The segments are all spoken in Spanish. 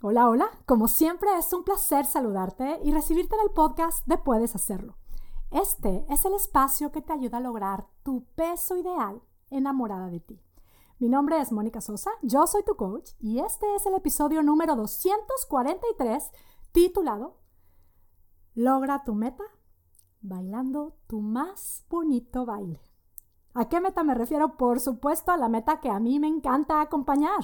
Hola, hola. Como siempre es un placer saludarte y recibirte en el podcast de Puedes Hacerlo. Este es el espacio que te ayuda a lograr tu peso ideal enamorada de ti. Mi nombre es Mónica Sosa, yo soy tu coach y este es el episodio número 243 titulado Logra tu meta bailando tu más bonito baile. ¿A qué meta me refiero? Por supuesto a la meta que a mí me encanta acompañar,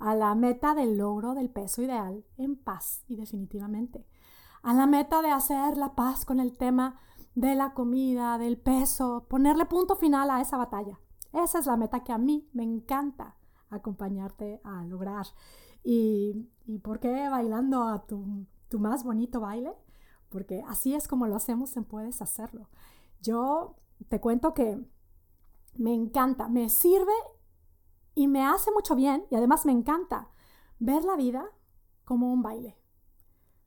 a la meta del logro del peso ideal en paz y definitivamente, a la meta de hacer la paz con el tema de la comida, del peso, ponerle punto final a esa batalla. Esa es la meta que a mí me encanta acompañarte a lograr. ¿Y, por qué bailando a tu, tu más bonito baile? Porque así es como lo hacemos en Puedes Hacerlo. Yo te cuento que me encanta, me sirve y me hace mucho bien y además me encanta ver la vida como un baile.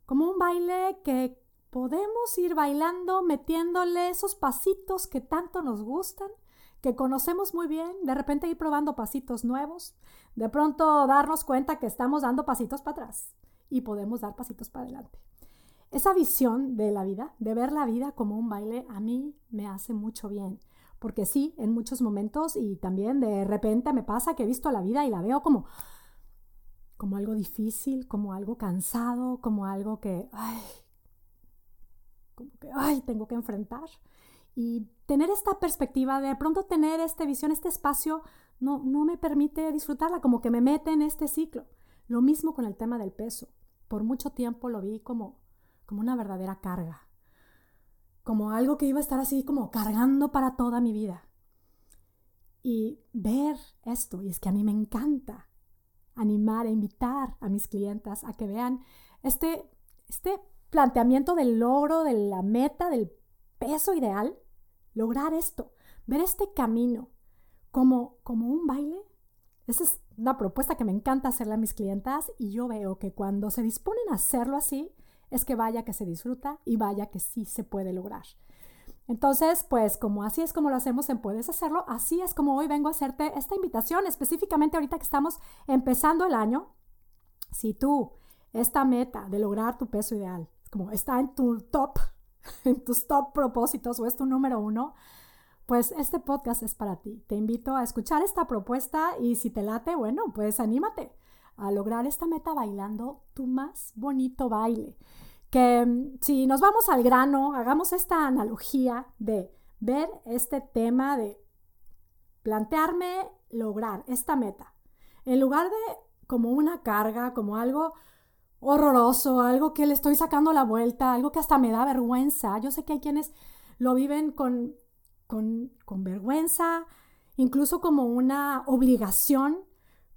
Como un baile que podemos ir bailando, metiéndole esos pasitos que tanto nos gustan, que conocemos muy bien, de repente ir probando pasitos nuevos, de pronto darnos cuenta que estamos dando pasitos para atrás y podemos dar pasitos para adelante. Esa visión de la vida, de ver la vida como un baile, a mí me hace mucho bien porque sí, en muchos momentos y también de repente me pasa que he visto la vida y la veo como, como algo difícil, como algo cansado, como algo que, ay, como que, ay, tengo que enfrentar. Y tener esta perspectiva, de pronto tener esta visión, este espacio, no, no me permite disfrutarla, como que me mete en este ciclo. Lo mismo con el tema del peso. Por mucho tiempo lo vi como, como una verdadera carga como algo que iba a estar así como cargando para toda mi vida. Y ver esto, y es que a mí me encanta animar e invitar a mis clientas a que vean este, este planteamiento del logro, de la meta, del peso ideal, lograr esto, ver este camino como, como un baile. Esa es una propuesta que me encanta hacerle a mis clientas y yo veo que cuando se disponen a hacerlo así, es que vaya que se disfruta y vaya que sí se puede lograr. Entonces, pues como así es como lo hacemos en Puedes Hacerlo, así es como hoy vengo a hacerte esta invitación, específicamente ahorita que estamos empezando el año. Si tú, esta meta de lograr tu peso ideal, como está en tu top, en tus top propósitos o es tu número uno, pues este podcast es para ti. Te invito a escuchar esta propuesta y si te late, bueno, pues anímate a lograr esta meta bailando tu más bonito baile. Que mm, si nos vamos al grano, hagamos esta analogía de ver este tema de plantearme lograr esta meta. En lugar de como una carga, como algo horroroso, algo que le estoy sacando la vuelta, algo que hasta me da vergüenza. Yo sé que hay quienes lo viven con, con, con vergüenza, incluso como una obligación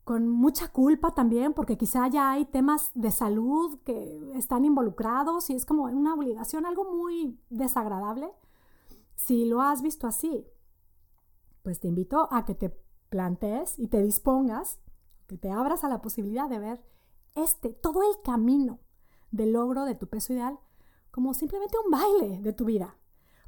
con mucha culpa también, porque quizá ya hay temas de salud que están involucrados y es como una obligación, algo muy desagradable. Si lo has visto así, pues te invito a que te plantees y te dispongas, que te abras a la posibilidad de ver este, todo el camino del logro de tu peso ideal como simplemente un baile de tu vida.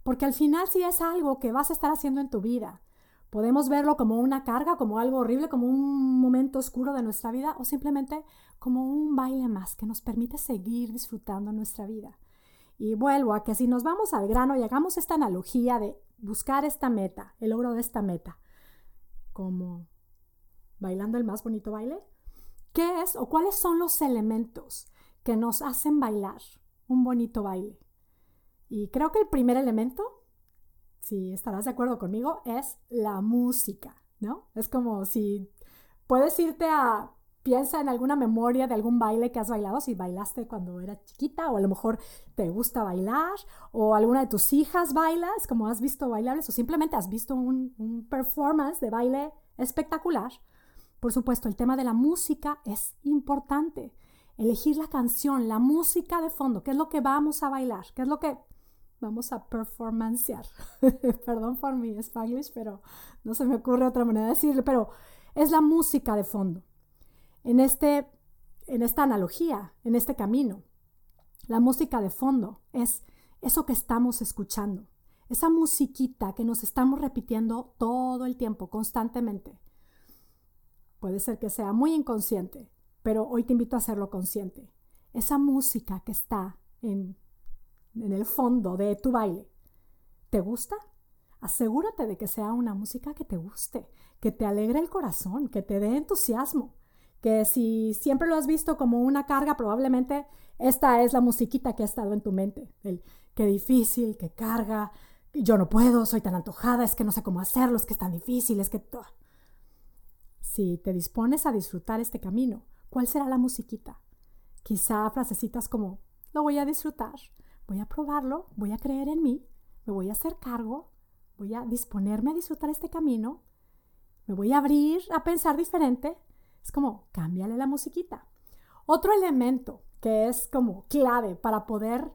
Porque al final si es algo que vas a estar haciendo en tu vida, Podemos verlo como una carga, como algo horrible, como un momento oscuro de nuestra vida o simplemente como un baile más que nos permite seguir disfrutando nuestra vida. Y vuelvo a que si nos vamos al grano y hagamos esta analogía de buscar esta meta, el logro de esta meta, como bailando el más bonito baile, ¿qué es o cuáles son los elementos que nos hacen bailar un bonito baile? Y creo que el primer elemento si estarás de acuerdo conmigo, es la música, ¿no? Es como si puedes irte a, piensa en alguna memoria de algún baile que has bailado, si bailaste cuando eras chiquita o a lo mejor te gusta bailar o alguna de tus hijas bailas, como has visto bailables o simplemente has visto un, un performance de baile espectacular. Por supuesto, el tema de la música es importante. Elegir la canción, la música de fondo, qué es lo que vamos a bailar, qué es lo que vamos a performancear. Perdón por mi spanglish, pero no se me ocurre otra manera de decirlo, pero es la música de fondo. En, este, en esta analogía, en este camino, la música de fondo es eso que estamos escuchando, esa musiquita que nos estamos repitiendo todo el tiempo, constantemente. Puede ser que sea muy inconsciente, pero hoy te invito a hacerlo consciente. Esa música que está en, en el fondo de tu baile, ¿te gusta? Asegúrate de que sea una música que te guste, que te alegre el corazón, que te dé entusiasmo, que si siempre lo has visto como una carga, probablemente esta es la musiquita que ha estado en tu mente. El qué difícil, qué carga, yo no puedo, soy tan antojada, es que no sé cómo hacerlo, es que es tan difícil, es que... Si te dispones a disfrutar este camino, ¿cuál será la musiquita? Quizá frasecitas como, lo voy a disfrutar, voy a probarlo, voy a creer en mí, me voy a hacer cargo, voy a disponerme a disfrutar este camino, me voy a abrir a pensar diferente. Es como, cámbiale la musiquita. Otro elemento que es como clave para poder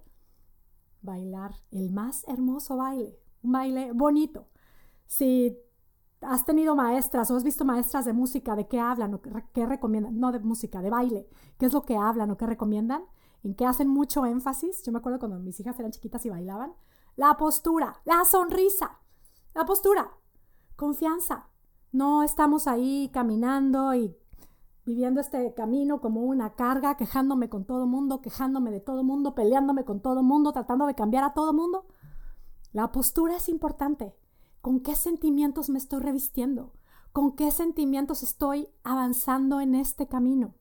bailar el más hermoso baile, un baile bonito. Si has tenido maestras o has visto maestras de música, ¿de qué hablan o qué recomiendan? No de música, de baile. ¿Qué es lo que hablan o qué recomiendan? ¿En qué hacen mucho énfasis? Yo me acuerdo cuando mis hijas eran chiquitas y bailaban. La postura, la sonrisa. La postura, confianza. No estamos ahí caminando y viviendo este camino como una carga, quejándome con todo mundo, quejándome de todo mundo, peleándome con todo mundo, tratando de cambiar a todo mundo. La postura es importante. ¿Con qué sentimientos me estoy revistiendo? ¿Con qué sentimientos estoy avanzando en este camino?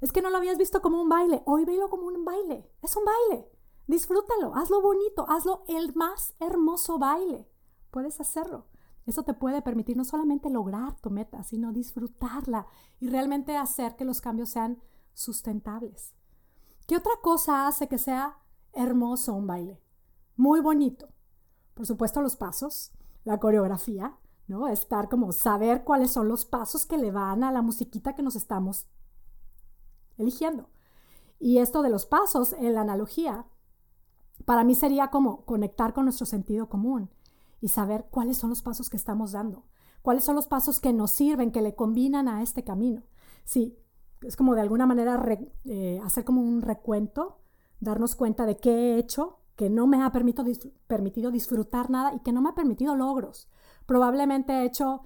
Es que no lo habías visto como un baile. Hoy velo como un baile. Es un baile. Disfrútalo, hazlo bonito, hazlo el más hermoso baile puedes hacerlo. Eso te puede permitir no solamente lograr tu meta, sino disfrutarla y realmente hacer que los cambios sean sustentables. ¿Qué otra cosa hace que sea hermoso un baile? Muy bonito. Por supuesto, los pasos, la coreografía, ¿no? Estar como saber cuáles son los pasos que le van a la musiquita que nos estamos eligiendo. Y esto de los pasos, en la analogía, para mí sería como conectar con nuestro sentido común y saber cuáles son los pasos que estamos dando, cuáles son los pasos que nos sirven, que le combinan a este camino. Sí, es como de alguna manera eh, hacer como un recuento, darnos cuenta de qué he hecho que no me ha permitido disfrutar nada y que no me ha permitido logros. Probablemente he hecho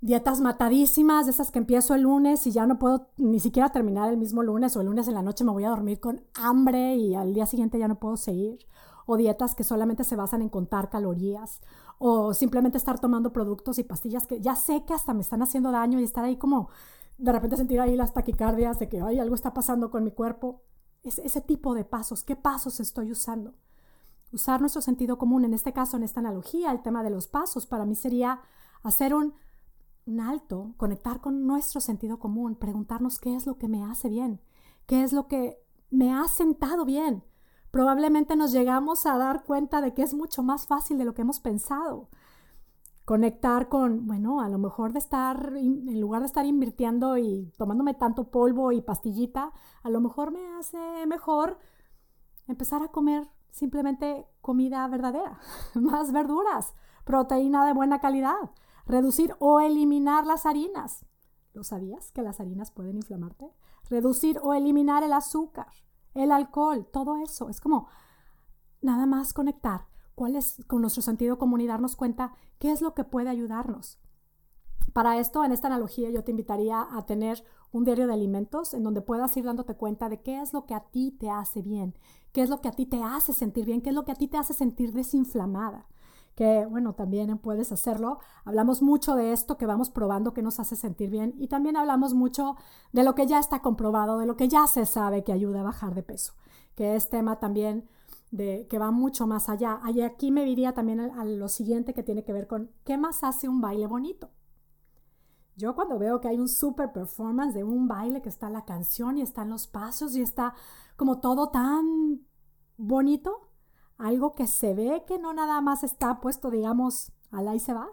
dietas matadísimas, de esas que empiezo el lunes y ya no puedo ni siquiera terminar el mismo lunes o el lunes en la noche me voy a dormir con hambre y al día siguiente ya no puedo seguir o dietas que solamente se basan en contar calorías o simplemente estar tomando productos y pastillas que ya sé que hasta me están haciendo daño y estar ahí como de repente sentir ahí las taquicardias de que ay, algo está pasando con mi cuerpo. Es ese tipo de pasos, ¿qué pasos estoy usando? Usar nuestro sentido común, en este caso, en esta analogía, el tema de los pasos, para mí sería hacer un, un alto, conectar con nuestro sentido común, preguntarnos qué es lo que me hace bien, qué es lo que me ha sentado bien, probablemente nos llegamos a dar cuenta de que es mucho más fácil de lo que hemos pensado. Conectar con, bueno, a lo mejor de estar, en lugar de estar invirtiendo y tomándome tanto polvo y pastillita, a lo mejor me hace mejor empezar a comer simplemente comida verdadera, más verduras, proteína de buena calidad, reducir o eliminar las harinas. ¿Lo sabías que las harinas pueden inflamarte? Reducir o eliminar el azúcar el alcohol, todo eso. Es como nada más conectar cuál es con nuestro sentido común y darnos cuenta qué es lo que puede ayudarnos. Para esto, en esta analogía, yo te invitaría a tener un diario de alimentos en donde puedas ir dándote cuenta de qué es lo que a ti te hace bien, qué es lo que a ti te hace sentir bien, qué es lo que a ti te hace sentir desinflamada que bueno, también puedes hacerlo. Hablamos mucho de esto que vamos probando que nos hace sentir bien y también hablamos mucho de lo que ya está comprobado, de lo que ya se sabe que ayuda a bajar de peso, que es tema también de que va mucho más allá. Y aquí me diría también a, lo siguiente que tiene que ver con qué más hace un baile bonito. Yo cuando veo que hay un super performance de un baile que está la canción y están los pasos y está como todo tan bonito, algo que se ve que no nada más está puesto, digamos, al ahí se va,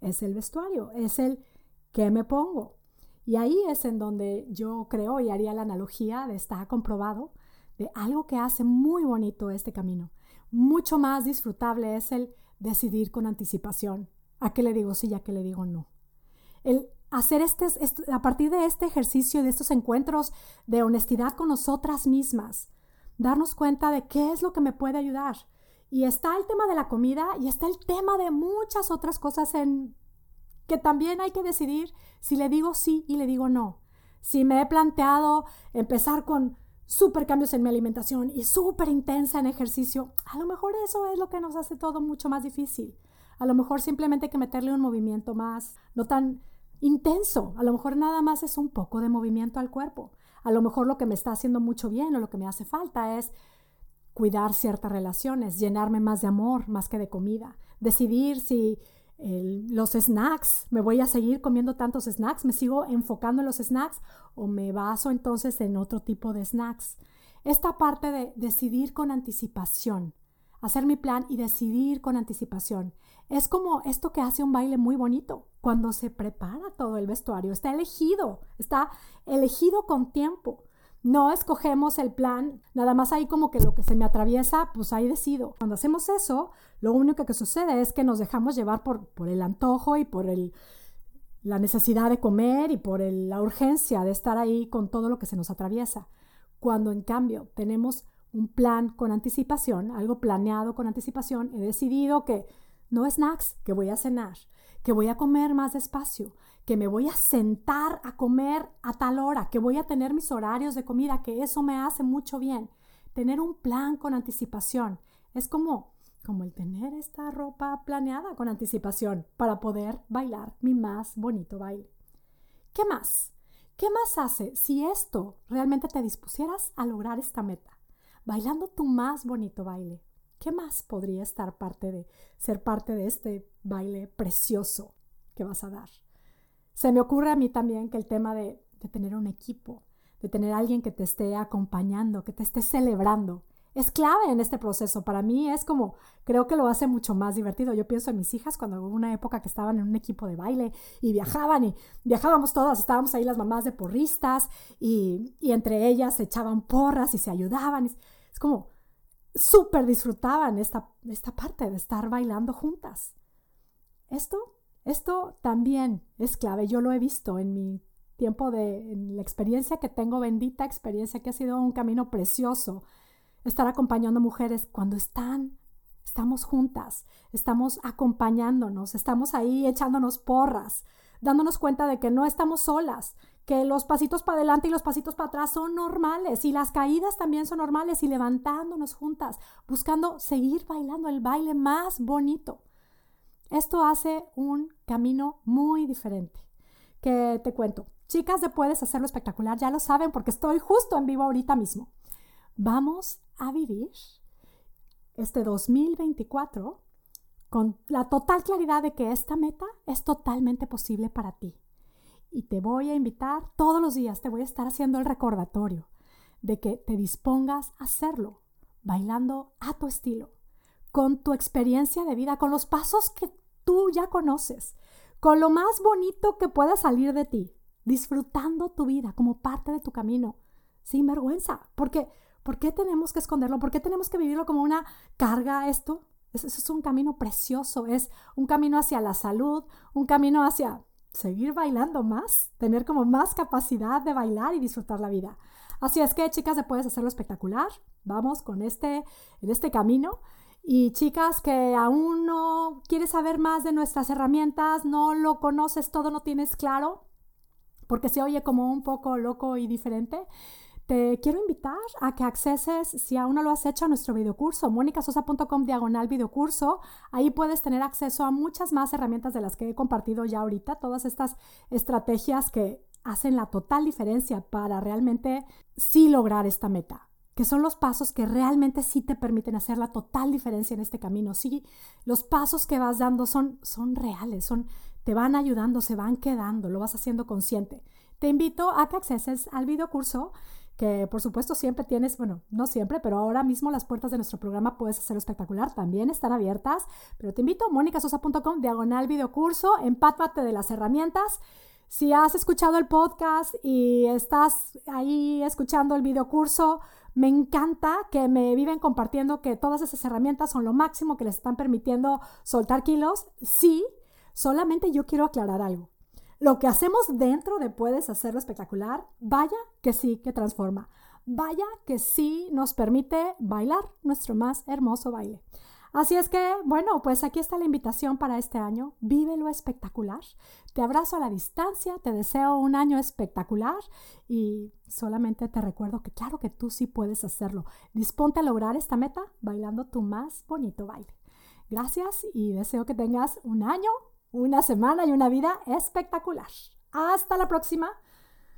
es el vestuario, es el que me pongo. Y ahí es en donde yo creo y haría la analogía de está comprobado de algo que hace muy bonito este camino. Mucho más disfrutable es el decidir con anticipación a qué le digo sí y a qué le digo no. El hacer este, a partir de este ejercicio, de estos encuentros de honestidad con nosotras mismas, darnos cuenta de qué es lo que me puede ayudar. Y está el tema de la comida y está el tema de muchas otras cosas en que también hay que decidir si le digo sí y le digo no. Si me he planteado empezar con súper cambios en mi alimentación y súper intensa en ejercicio, a lo mejor eso es lo que nos hace todo mucho más difícil. A lo mejor simplemente hay que meterle un movimiento más, no tan intenso. A lo mejor nada más es un poco de movimiento al cuerpo. A lo mejor lo que me está haciendo mucho bien o lo que me hace falta es cuidar ciertas relaciones, llenarme más de amor más que de comida, decidir si los snacks, me voy a seguir comiendo tantos snacks, me sigo enfocando en los snacks o me baso entonces en otro tipo de snacks. Esta parte de decidir con anticipación, hacer mi plan y decidir con anticipación. Es como esto que hace un baile muy bonito, cuando se prepara todo el vestuario, está elegido, está elegido con tiempo. No escogemos el plan, nada más ahí como que lo que se me atraviesa, pues ahí decido. Cuando hacemos eso, lo único que sucede es que nos dejamos llevar por, el antojo y por el, la necesidad de comer y por la urgencia de estar ahí con todo lo que se nos atraviesa. Cuando en cambio tenemos un plan con anticipación, algo planeado con anticipación, he decidido que no snacks, que voy a cenar, que voy a comer más despacio, que me voy a sentar a comer a tal hora, que voy a tener mis horarios de comida, que eso me hace mucho bien. Tener un plan con anticipación es como como el tener esta ropa planeada con anticipación para poder bailar mi más bonito baile. ¿Qué más? ¿Qué más hace si esto realmente te dispusieras a lograr esta meta? Bailando tu más bonito baile. ¿Qué más podría estar parte de ser parte de este baile precioso que vas a dar? Se me ocurre a mí también que el tema de, tener un equipo, de tener alguien que te esté acompañando, que te esté celebrando, es clave en este proceso. Para mí es como, creo que lo hace mucho más divertido. Yo pienso en mis hijas cuando hubo una época que estaban en un equipo de baile y viajaban y viajábamos todas, estábamos ahí las mamás de porristas y, entre ellas se echaban porras y se ayudaban. Es como, súper disfrutaban esta, esta parte de estar bailando juntas. Esto, esto también es clave. Yo lo he visto en mi tiempo de, en la experiencia que tengo, bendita experiencia que ha sido un camino precioso estar acompañando mujeres cuando están, estamos juntas, estamos acompañándonos, estamos ahí echándonos porras, dándonos cuenta de que no estamos solas, que los pasitos para adelante y los pasitos para atrás son normales y las caídas también son normales y levantándonos juntas, buscando seguir bailando el baile más bonito. Esto hace un camino muy diferente. Que te cuento, chicas de Puedes Hacerlo Espectacular ya lo saben porque estoy justo en vivo ahorita mismo. Vamos a vivir este 2024 con la total claridad de que esta meta es totalmente posible para ti. Y te voy a invitar todos los días, te voy a estar haciendo el recordatorio de que te dispongas a hacerlo, bailando a tu estilo, con tu experiencia de vida, con los pasos que tú ya conoces, con lo más bonito que pueda salir de ti, disfrutando tu vida como parte de tu camino, sin vergüenza, porque ¿Por qué tenemos que esconderlo? ¿Por qué tenemos que vivirlo como una carga esto? Eso es un camino precioso, es un camino hacia la salud, un camino hacia seguir bailando más, tener como más capacidad de bailar y disfrutar la vida. Así es que, chicas, te puedes hacerlo espectacular. Vamos con este, en este camino. Y chicas que aún no quieres saber más de nuestras herramientas, no lo conoces todo, no tienes claro, porque se oye como un poco loco y diferente. Te quiero invitar a que acceses, si aún no lo has hecho, a nuestro videocurso, monicasosa.com diagonal videocurso. Ahí puedes tener acceso a muchas más herramientas de las que he compartido ya ahorita, todas estas estrategias que hacen la total diferencia para realmente sí lograr esta meta que son los pasos que realmente sí te permiten hacer la total diferencia en este camino. Sí, los pasos que vas dando son, son reales, son, te van ayudando, se van quedando, lo vas haciendo consciente. Te invito a que acceses al videocurso que por supuesto siempre tienes, bueno, no siempre, pero ahora mismo las puertas de nuestro programa Puedes Hacerlo Espectacular también están abiertas, pero te invito a monicasosa.com, diagonal videocurso, empápate de las herramientas. Si has escuchado el podcast y estás ahí escuchando el videocurso, me encanta que me viven compartiendo que todas esas herramientas son lo máximo que les están permitiendo soltar kilos. Sí, solamente yo quiero aclarar algo. Lo que hacemos dentro de Puedes Hacerlo Espectacular, vaya que sí que transforma. Vaya que sí nos permite bailar nuestro más hermoso baile. Así es que, bueno, pues aquí está la invitación para este año. Vívelo espectacular. Te abrazo a la distancia, te deseo un año espectacular y solamente te recuerdo que claro que tú sí puedes hacerlo. Disponte a lograr esta meta bailando tu más bonito baile. Gracias y deseo que tengas un año, una semana y una vida espectacular. Hasta la próxima.